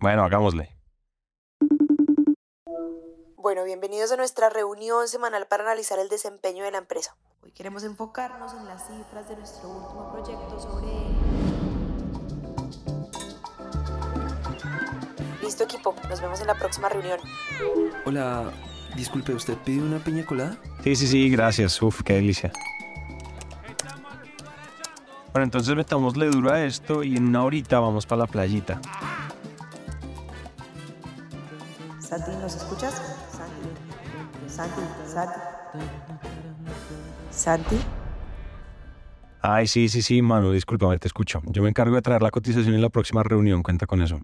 Bueno, hagámosle. Bueno, bienvenidos a nuestra reunión semanal para analizar el desempeño de la empresa. Hoy queremos enfocarnos en las cifras de nuestro último proyecto sobre... Listo equipo, nos vemos en la próxima reunión. Hola, disculpe, ¿usted pide una piña colada? Sí, sí, sí, gracias. Uf, qué delicia. Bueno, entonces metámosle duro a esto y en una horita vamos para la playita. Santi, Santi, Santi. Ay, sí, sí, sí, mano, discúlpame, te escucho. Yo me encargo de traer la cotización en la próxima reunión, cuenta con eso.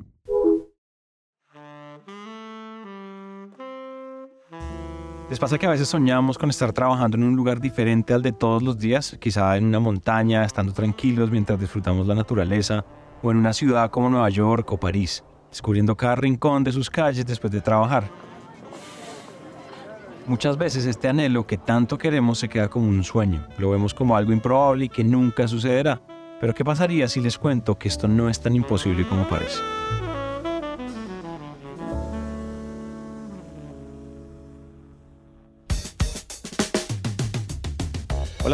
¿Les pasa que a veces soñamos con estar trabajando en un lugar diferente al de todos los días? Quizá en una montaña, estando tranquilos mientras disfrutamos la naturaleza, o en una ciudad como Nueva York o París, descubriendo cada rincón de sus calles después de trabajar. Muchas veces este anhelo que tanto queremos se queda como un sueño, lo vemos como algo improbable y que nunca sucederá. Pero ¿qué pasaría si les cuento que esto no es tan imposible como parece?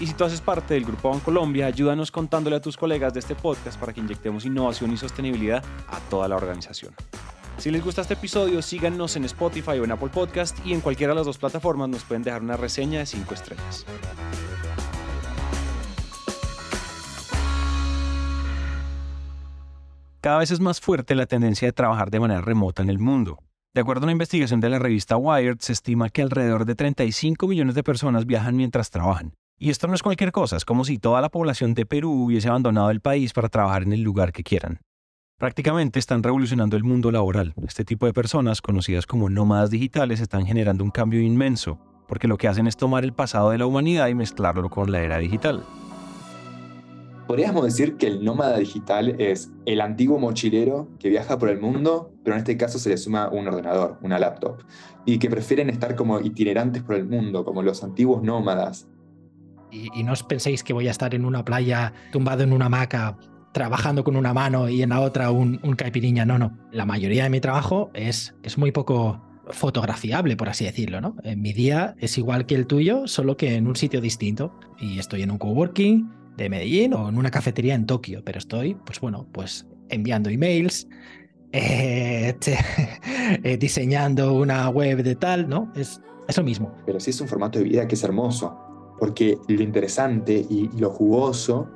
Y si tú haces parte del Grupo Bancolombia, ayúdanos contándole a tus colegas de este podcast para que inyectemos innovación y sostenibilidad a toda la organización. Si les gusta este episodio, síganos en Spotify o en Apple Podcast y en cualquiera de las dos plataformas nos pueden dejar una reseña de 5 estrellas. Cada vez es más fuerte la tendencia de trabajar de manera remota en el mundo. De acuerdo a una investigación de la revista Wired, se estima que alrededor de 35 millones de personas viajan mientras trabajan, y esto no es cualquier cosa, es como si toda la población de Perú hubiese abandonado el país para trabajar en el lugar que quieran. Prácticamente están revolucionando el mundo laboral. Este tipo de personas, conocidas como nómadas digitales, están generando un cambio inmenso, porque lo que hacen es tomar el pasado de la humanidad y mezclarlo con la era digital. Podríamos decir que el nómada digital es el antiguo mochilero que viaja por el mundo, pero en este caso se le suma un ordenador, una laptop, y que prefieren estar como itinerantes por el mundo, como los antiguos nómadas, y, no os penséis que voy a estar en una playa tumbado en una hamaca trabajando con una mano y en la otra un, un caipiriña. No, no. La mayoría de mi trabajo es, es muy poco fotografiable, por así decirlo, ¿no? Mi día es igual que el tuyo, solo que en un sitio distinto. Y estoy en un coworking de Medellín o en una cafetería en Tokio, pero estoy, pues bueno, pues enviando emails, eh, eh, diseñando una web de tal, ¿no? Es, es mismo. Pero sí es un formato de vida que es hermoso porque lo interesante y lo jugoso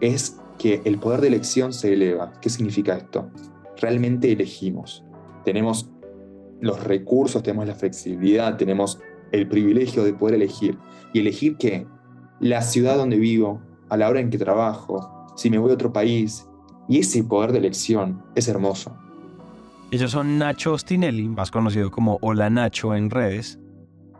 es que el poder de elección se eleva. ¿Qué significa esto? Realmente elegimos. Tenemos los recursos, tenemos la flexibilidad, tenemos el privilegio de poder elegir. ¿Y elegir qué? La ciudad donde vivo, a la hora en que trabajo, si me voy a otro país. Y ese poder de elección es hermoso. Ellos son Nacho Ostinelli, más conocido como Hola Nacho en redes,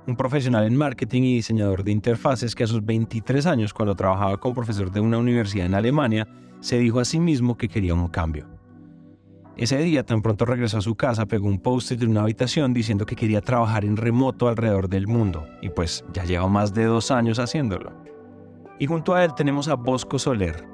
un profesional en marketing y diseñador de interfaces que a sus 23 años, cuando trabajaba como profesor de una universidad en Alemania, se dijo a sí mismo que quería un cambio. Ese día, tan pronto regresó a su casa, pegó un post-it en una habitación diciendo que quería trabajar en remoto alrededor del mundo, y pues ya lleva más de dos años haciéndolo. Y junto a él tenemos a Bosco Soler,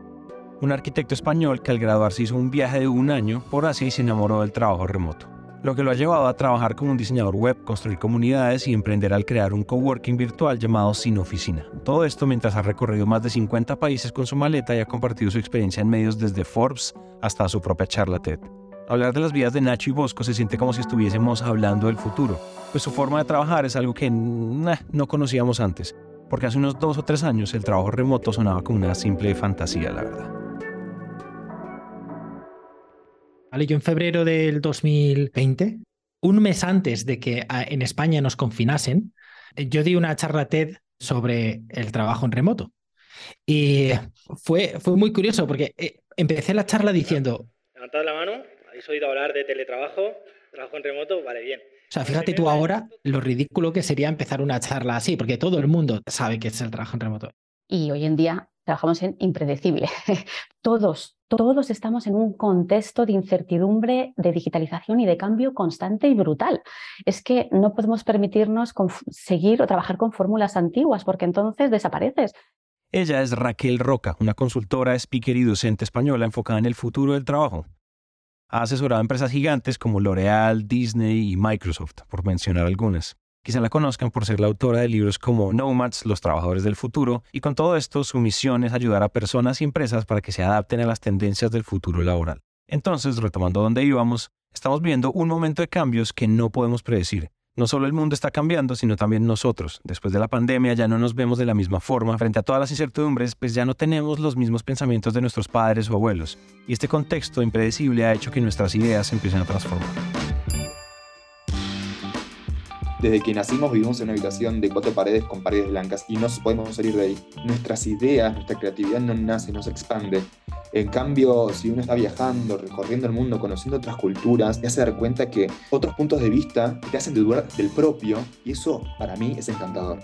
un arquitecto español que al graduarse hizo un viaje de un año por Asia y se enamoró del trabajo remoto lo que lo ha llevado a trabajar como un diseñador web, construir comunidades y emprender al crear un coworking virtual llamado Sin Oficina. Todo esto mientras ha recorrido más de 50 países con su maleta y ha compartido su experiencia en medios desde Forbes hasta su propia charla TED. Hablar de las vidas de Nacho y Bosco se siente como si estuviésemos hablando del futuro, pues su forma de trabajar es algo que no conocíamos antes, porque hace unos dos o tres años el trabajo remoto sonaba como una simple fantasía, la verdad. Yo en febrero del 2020, un mes antes de que ah, en España nos confinasen, eh, yo di una charla TED sobre el trabajo en remoto. Y fue, fue muy curioso porque eh, empecé la charla diciendo... Levantad la mano, ¿habéis oído hablar de teletrabajo? ¿Trabajo en remoto? Vale, bien. O sea, fíjate tú ahora lo ridículo que sería empezar una charla así, porque todo el mundo sabe que es el trabajo en remoto. Y hoy en día trabajamos en impredecible. todos, todos estamos en un contexto de incertidumbre, de digitalización y de cambio constante y brutal. Es que no podemos permitirnos seguir o trabajar con fórmulas antiguas porque entonces desapareces. Ella es Raquel Roca, una consultora, speaker y docente española enfocada en el futuro del trabajo. Ha asesorado a empresas gigantes como L'Oreal, Disney y Microsoft, por mencionar algunas. Quizá la conozcan por ser la autora de libros como Nomads, Los Trabajadores del Futuro, y con todo esto su misión es ayudar a personas y empresas para que se adapten a las tendencias del futuro laboral. Entonces, retomando donde íbamos, estamos viendo un momento de cambios que no podemos predecir, no solo el mundo está cambiando, sino también nosotros. Después de la pandemia ya no nos vemos de la misma forma. Frente a todas las incertidumbres, pues ya no tenemos los mismos pensamientos de nuestros padres o abuelos. Y este contexto impredecible ha hecho que nuestras ideas se empiecen a transformar. Desde que nacimos vivimos en una habitación de cuatro paredes con paredes blancas y no podemos salir de ahí. Nuestras ideas, nuestra creatividad no nace, no se expande. En cambio, si uno está viajando, recorriendo el mundo, conociendo otras culturas, te hace dar cuenta que otros puntos de vista te hacen dudar del propio y eso para mí es encantador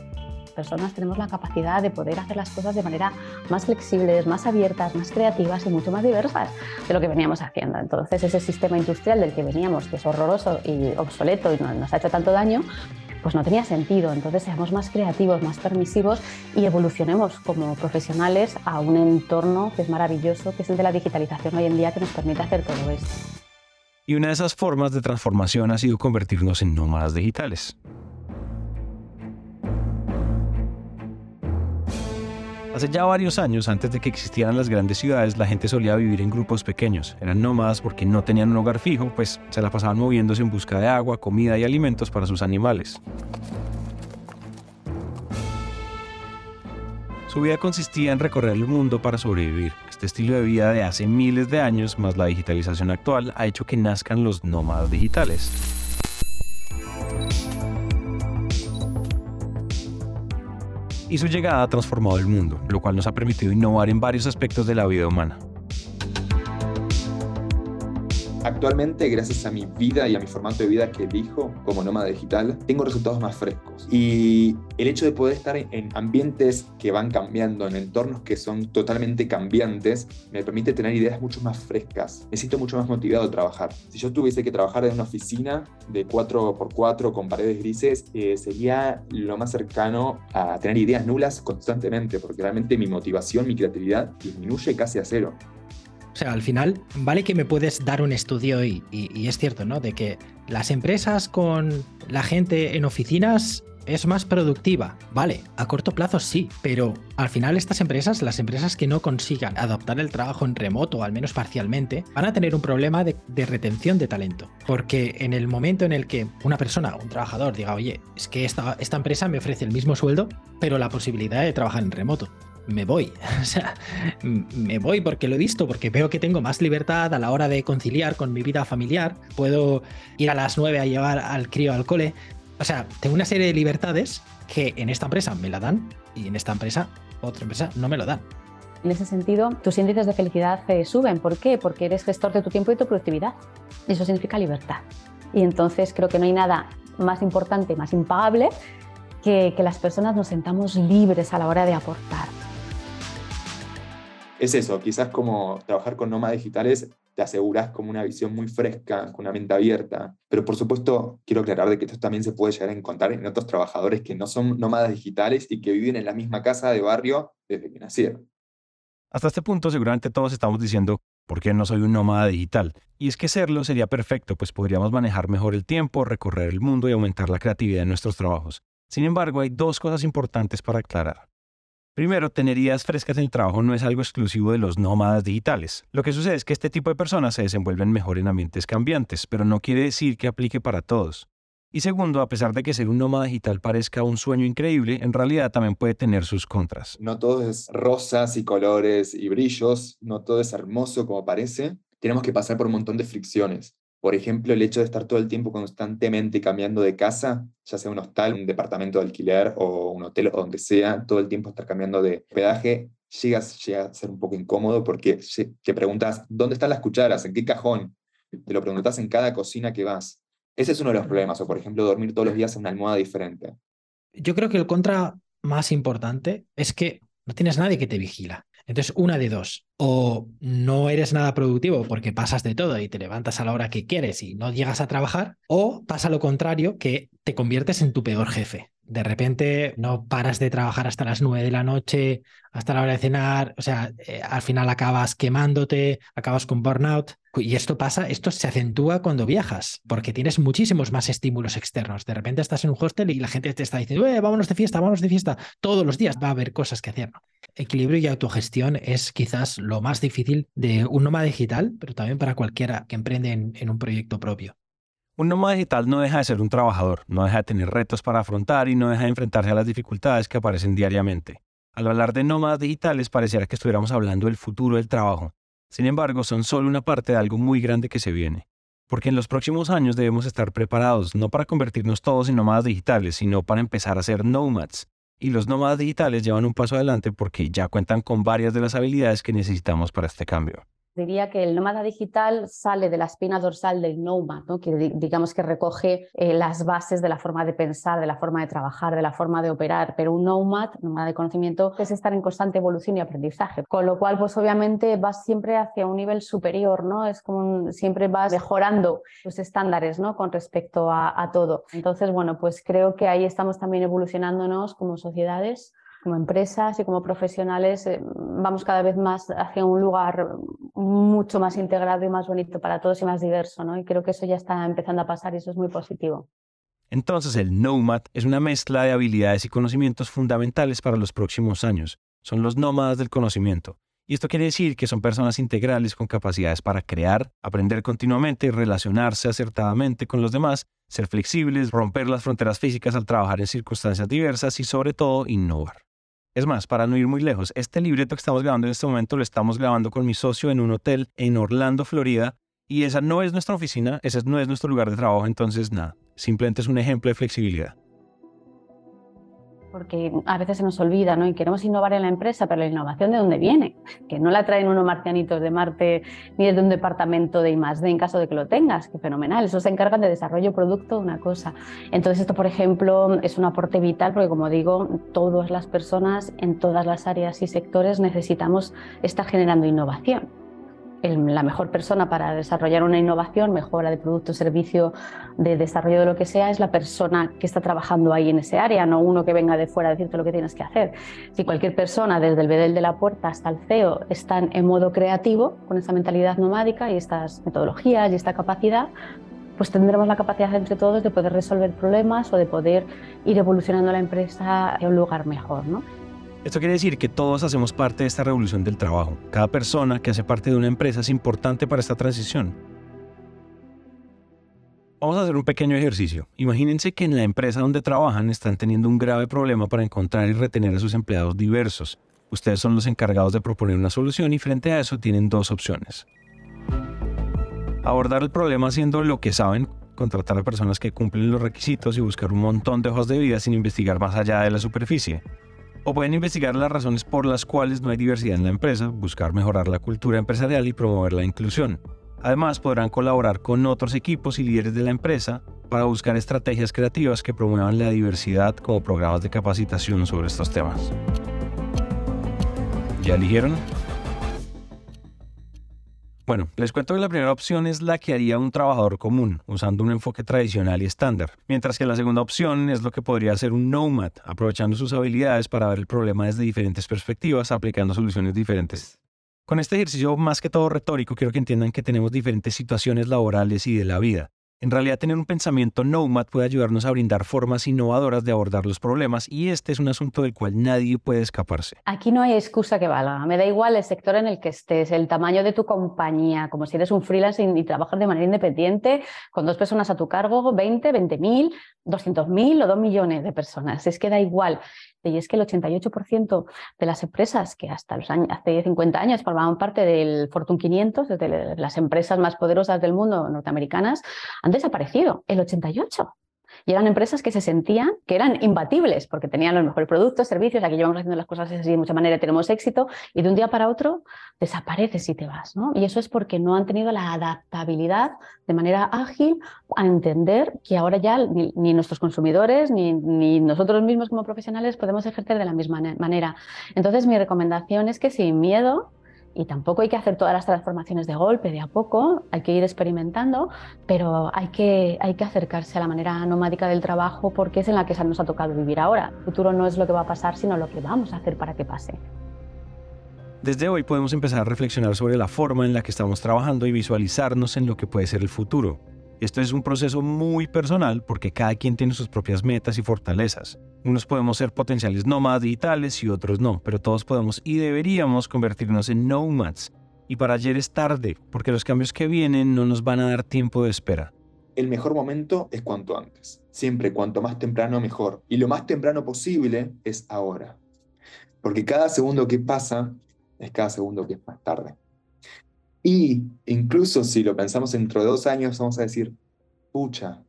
personas tenemos la capacidad de poder hacer las cosas de manera más flexibles, más abiertas, más creativas y mucho más diversas de lo que veníamos haciendo. Entonces, ese sistema industrial del que veníamos, que es horroroso y obsoleto y nos ha hecho tanto daño, pues no tenía sentido. Entonces seamos más creativos, más permisivos y evolucionemos como profesionales a un entorno que es maravilloso, que es el de la digitalización hoy en día que nos permite hacer todo esto. Y una de esas formas de transformación ha sido convertirnos en nómadas digitales. Hace ya varios años, antes de que existieran las grandes ciudades, la gente solía vivir en grupos pequeños. Eran nómadas porque no tenían un hogar fijo, pues se la pasaban moviéndose en busca de agua, comida y alimentos para sus animales. Su vida consistía en recorrer el mundo para sobrevivir. Este estilo de vida de hace miles de años, más la digitalización actual, ha hecho que nazcan los nómadas digitales. Y su llegada ha transformado el mundo, lo cual nos ha permitido innovar en varios aspectos de la vida humana. Actualmente, gracias a mi vida y a mi formato de vida que elijo como nómada digital, tengo resultados más frescos. Y el hecho de poder estar en ambientes que van cambiando, en entornos que son totalmente cambiantes, me permite tener ideas mucho más frescas. Me siento mucho más motivado a trabajar. Si yo tuviese que trabajar en una oficina de 4x4 con paredes grises, eh, sería lo más cercano a tener ideas nulas constantemente, porque realmente mi motivación, mi creatividad disminuye casi a cero. O sea, al final, vale que me puedes dar un estudio y, es cierto, ¿no? De que las empresas con la gente en oficinas es más productiva. Vale, a corto plazo sí, pero al final estas empresas, las empresas que no consigan adoptar el trabajo en remoto, al menos parcialmente, van a tener un problema de, retención de talento. Porque en el momento en el que una persona, un trabajador, diga, oye, es que esta empresa me ofrece el mismo sueldo, pero la posibilidad de trabajar en remoto me voy. O sea, me voy porque lo he visto, porque veo que tengo más libertad a la hora de conciliar con mi vida familiar. Puedo ir a las 9 a llevar al crío al cole. O sea, tengo una serie de libertades que en esta empresa me la dan y en esta empresa, otra empresa, no me lo dan. En ese sentido, tus índices de felicidad eh, suben. ¿Por qué? Porque eres gestor de tu tiempo y tu productividad. Eso significa libertad. Y entonces creo que no hay nada más importante, más impagable, que, que las personas nos sentamos libres a la hora de aportar es eso, quizás como trabajar con nómadas digitales te aseguras como una visión muy fresca, con una mente abierta. Pero por supuesto, quiero aclarar de que esto también se puede llegar a encontrar en otros trabajadores que no son nómadas digitales y que viven en la misma casa de barrio desde que nacieron. Hasta este punto seguramente todos estamos diciendo, ¿por qué no soy un nómada digital? Y es que serlo sería perfecto, pues podríamos manejar mejor el tiempo, recorrer el mundo y aumentar la creatividad en nuestros trabajos. Sin embargo, hay dos cosas importantes para aclarar. Primero, tener ideas frescas en el trabajo no es algo exclusivo de los nómadas digitales. Lo que sucede es que este tipo de personas se desenvuelven mejor en ambientes cambiantes, pero no quiere decir que aplique para todos. Y segundo, a pesar de que ser un nómada digital parezca un sueño increíble, en realidad también puede tener sus contras. No todo es rosas y colores y brillos, no todo es hermoso como parece. Tenemos que pasar por un montón de fricciones. Por ejemplo, el hecho de estar todo el tiempo constantemente cambiando de casa, ya sea un hostal, un departamento de alquiler o un hotel o donde sea, todo el tiempo estar cambiando de hospedaje, llega, llega a ser un poco incómodo porque te preguntas, ¿dónde están las cucharas? ¿En qué cajón? Te lo preguntas en cada cocina que vas. Ese es uno de los problemas, o por ejemplo, dormir todos los días en una almohada diferente. Yo creo que el contra más importante es que no tienes nadie que te vigila. Entonces, una de dos, o no eres nada productivo porque pasas de todo y te levantas a la hora que quieres y no llegas a trabajar, o pasa lo contrario, que te conviertes en tu peor jefe de repente no paras de trabajar hasta las nueve de la noche, hasta la hora de cenar, o sea, eh, al final acabas quemándote, acabas con burnout. Y esto pasa, esto se acentúa cuando viajas, porque tienes muchísimos más estímulos externos. De repente estás en un hostel y la gente te está diciendo, eh, vámonos de fiesta, vámonos de fiesta. Todos los días va a haber cosas que hacer. Equilibrio y autogestión es quizás lo más difícil de un nómada digital, pero también para cualquiera que emprende en un proyecto propio. Un nómada digital no deja de ser un trabajador, no deja de tener retos para afrontar y no deja de enfrentarse a las dificultades que aparecen diariamente. Al hablar de nómadas digitales pareciera que estuviéramos hablando del futuro del trabajo. Sin embargo, son solo una parte de algo muy grande que se viene. Porque en los próximos años debemos estar preparados no para convertirnos todos en nómadas digitales, sino para empezar a ser nomads. Y los nómadas digitales llevan un paso adelante porque ya cuentan con varias de las habilidades que necesitamos para este cambio diría que el nómada digital sale de la espina dorsal del nomad, ¿no? que digamos que recoge eh, las bases de la forma de pensar, de la forma de trabajar, de la forma de operar, pero un nomad, nómada de conocimiento, es estar en constante evolución y aprendizaje, con lo cual pues obviamente vas siempre hacia un nivel superior, ¿no? es como siempre vas mejorando tus estándares ¿no? con respecto a, a todo. Entonces, bueno, pues creo que ahí estamos también evolucionándonos como sociedades como empresas y como profesionales eh, vamos cada vez más hacia un lugar mucho más integrado y más bonito para todos y más diverso, ¿no? Y creo que eso ya está empezando a pasar y eso es muy positivo. Entonces, el Nomad es una mezcla de habilidades y conocimientos fundamentales para los próximos años. Son los nómadas del conocimiento. Y esto quiere decir que son personas integrales con capacidades para crear, aprender continuamente, relacionarse acertadamente con los demás, ser flexibles, romper las fronteras físicas al trabajar en circunstancias diversas y sobre todo innovar. Es más, para no ir muy lejos, este libreto que estamos grabando en este momento lo estamos grabando con mi socio en un hotel en Orlando, Florida, y esa no es nuestra oficina, ese no es nuestro lugar de trabajo, entonces nada, simplemente es un ejemplo de flexibilidad porque a veces se nos olvida, ¿no? Y queremos innovar en la empresa, pero la innovación de dónde viene, que no la traen unos marcianitos de Marte ni de un departamento de I+D en caso de que lo tengas, que fenomenal, eso se encargan de desarrollo producto, una cosa. Entonces esto, por ejemplo, es un aporte vital porque como digo, todas las personas en todas las áreas y sectores necesitamos estar generando innovación la mejor persona para desarrollar una innovación, mejora de producto, servicio, de desarrollo de lo que sea, es la persona que está trabajando ahí en ese área, no uno que venga de fuera a decirte lo que tienes que hacer. Si cualquier persona, desde el bedel de la puerta hasta el CEO, están en modo creativo, con esa mentalidad nomádica y estas metodologías y esta capacidad, pues tendremos la capacidad entre todos de poder resolver problemas o de poder ir evolucionando la empresa a un lugar mejor. ¿no? Esto quiere decir que todos hacemos parte de esta revolución del trabajo. Cada persona que hace parte de una empresa es importante para esta transición. Vamos a hacer un pequeño ejercicio. Imagínense que en la empresa donde trabajan están teniendo un grave problema para encontrar y retener a sus empleados diversos. Ustedes son los encargados de proponer una solución y frente a eso tienen dos opciones. Abordar el problema haciendo lo que saben, contratar a personas que cumplen los requisitos y buscar un montón de hojas de vida sin investigar más allá de la superficie o pueden investigar las razones por las cuales no hay diversidad en la empresa, buscar mejorar la cultura empresarial y promover la inclusión. Además, podrán colaborar con otros equipos y líderes de la empresa para buscar estrategias creativas que promuevan la diversidad como programas de capacitación sobre estos temas. ¿Ya eligieron? Bueno, les cuento que la primera opción es la que haría un trabajador común, usando un enfoque tradicional y estándar, mientras que la segunda opción es lo que podría hacer un nomad, aprovechando sus habilidades para ver el problema desde diferentes perspectivas, aplicando soluciones diferentes. Con este ejercicio más que todo retórico, quiero que entiendan que tenemos diferentes situaciones laborales y de la vida, en realidad, tener un pensamiento nomad puede ayudarnos a brindar formas innovadoras de abordar los problemas y este es un asunto del cual nadie puede escaparse. Aquí no hay excusa que valga. Me da igual el sector en el que estés, el tamaño de tu compañía, como si eres un freelance y trabajas de manera independiente con dos personas a tu cargo, 20, 20 mil, 200 mil o 2 millones de personas. Es que da igual. Y es que el 88% de las empresas que hasta los años, hace 50 años formaban parte del Fortune 500, de las empresas más poderosas del mundo norteamericanas, han desaparecido. El 88%. Y eran empresas que se sentían que eran imbatibles porque tenían los mejores productos, servicios, aquí llevamos haciendo las cosas así de mucha manera, tenemos éxito y de un día para otro desapareces y te vas. ¿no? Y eso es porque no han tenido la adaptabilidad de manera ágil a entender que ahora ya ni, nuestros consumidores ni, ni, nosotros mismos como profesionales podemos ejercer de la misma manera. Entonces mi recomendación es que sin miedo y tampoco hay que hacer todas las transformaciones de golpe, de a poco, hay que ir experimentando, pero hay que, hay que acercarse a la manera nomádica del trabajo porque es en la que nos ha tocado vivir ahora. El futuro no es lo que va a pasar, sino lo que vamos a hacer para que pase. Desde hoy podemos empezar a reflexionar sobre la forma en la que estamos trabajando y visualizarnos en lo que puede ser el futuro. Esto es un proceso muy personal porque cada quien tiene sus propias metas y fortalezas. Unos podemos ser potenciales nómadas digitales y otros no, pero todos podemos y deberíamos convertirnos en nomads. Y para ayer es tarde, porque los cambios que vienen no nos van a dar tiempo de espera. El mejor momento es cuanto antes. Siempre cuanto más temprano mejor. Y lo más temprano posible es ahora. Porque cada segundo que pasa es cada segundo que es más tarde. Y incluso si lo pensamos dentro de dos años, vamos a decir, pucha,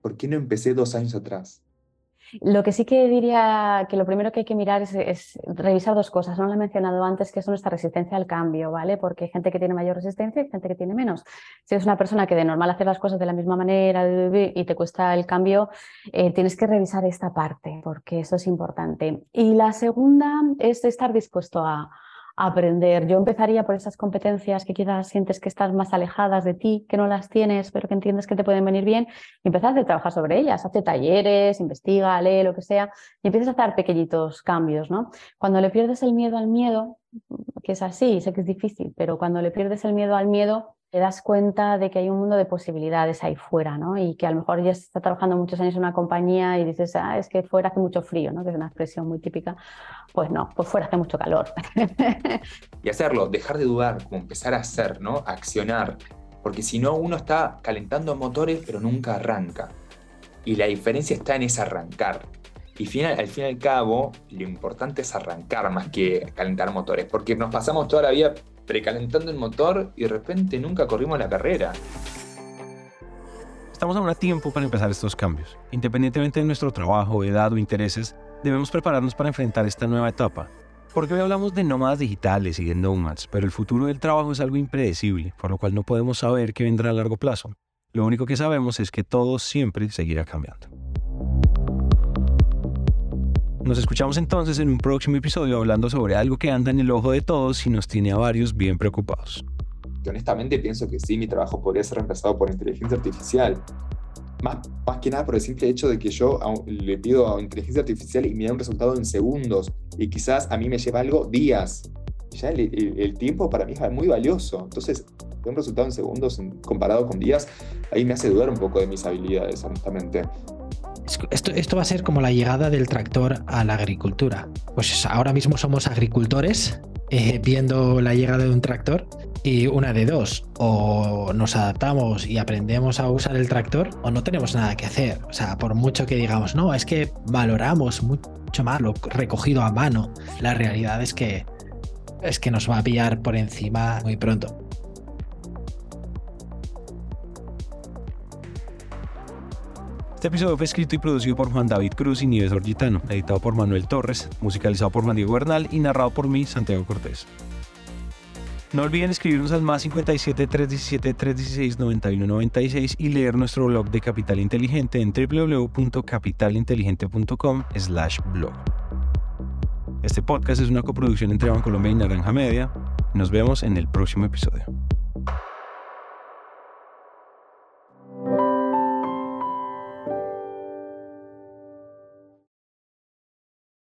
¿por qué no empecé dos años atrás? Lo que sí que diría que lo primero que hay que mirar es, revisar dos cosas. No lo he mencionado antes, que es nuestra resistencia al cambio, ¿vale? Porque hay gente que tiene mayor resistencia y gente que tiene menos. Si eres una persona que de normal hace las cosas de la misma manera y te cuesta el cambio, eh, tienes que revisar esta parte, porque eso es importante. Y la segunda es estar dispuesto a, aprender. Yo empezaría por esas competencias que quizás sientes que estás más alejadas de ti, que no las tienes, pero que entiendes que te pueden venir bien, y empezar a trabajar sobre ellas. Hace talleres, investiga, lee, lo que sea, y empiezas a hacer pequeñitos cambios. ¿no? Cuando le pierdes el miedo al miedo, que es así, sé que es difícil, pero cuando le pierdes el miedo al miedo, te das cuenta de que hay un mundo de posibilidades ahí fuera, ¿no? Y que a lo mejor ya está trabajando muchos años en una compañía y dices, ah, es que fuera hace mucho frío, ¿no? Que es una expresión muy típica. Pues no, pues fuera hace mucho calor. y hacerlo, dejar de dudar, como empezar a hacer, ¿no? accionar. Porque si no, uno está calentando motores, pero nunca arranca. Y la diferencia está en ese arrancar. Y final, al fin y al cabo, lo importante es arrancar más que calentar motores, porque nos pasamos toda la vida precalentando el motor y de repente nunca corrimos la carrera. Estamos aún a tiempo para empezar estos cambios. Independientemente de nuestro trabajo, edad o intereses, debemos prepararnos para enfrentar esta nueva etapa. Porque hoy hablamos de nómadas digitales y de nomads, pero el futuro del trabajo es algo impredecible, por lo cual no podemos saber qué vendrá a largo plazo. Lo único que sabemos es que todo siempre seguirá cambiando. Nos escuchamos entonces en un próximo episodio hablando sobre algo que anda en el ojo de todos y nos tiene a varios bien preocupados. honestamente pienso que sí, mi trabajo podría ser reemplazado por inteligencia artificial. Más, más que nada por el simple hecho de que yo le pido a inteligencia artificial y me da un resultado en segundos y quizás a mí me lleva algo días. Ya el, tiempo para mí es muy valioso. Entonces, un resultado en segundos comparado con días, ahí me hace dudar un poco de mis habilidades, honestamente. Esto, esto, va a ser como la llegada del tractor a la agricultura. Pues ahora mismo somos agricultores eh, viendo la llegada de un tractor y una de dos, o nos adaptamos y aprendemos a usar el tractor o no tenemos nada que hacer. O sea, por mucho que digamos, no, es que valoramos mucho más lo recogido a mano, la realidad es que es que nos va a pillar por encima muy pronto. Este episodio fue escrito y producido por Juan David Cruz y Nieves Orgitano, editado por Manuel Torres, musicalizado por Juan Diego Bernal y narrado por mí, Santiago Cortés. No olviden escribirnos al más 57 317 316 9196 y leer nuestro blog de Capital Inteligente en www.capitalinteligente.com/blog. Este podcast es una coproducción entre Colombia y Naranja Media. Nos vemos en el próximo episodio.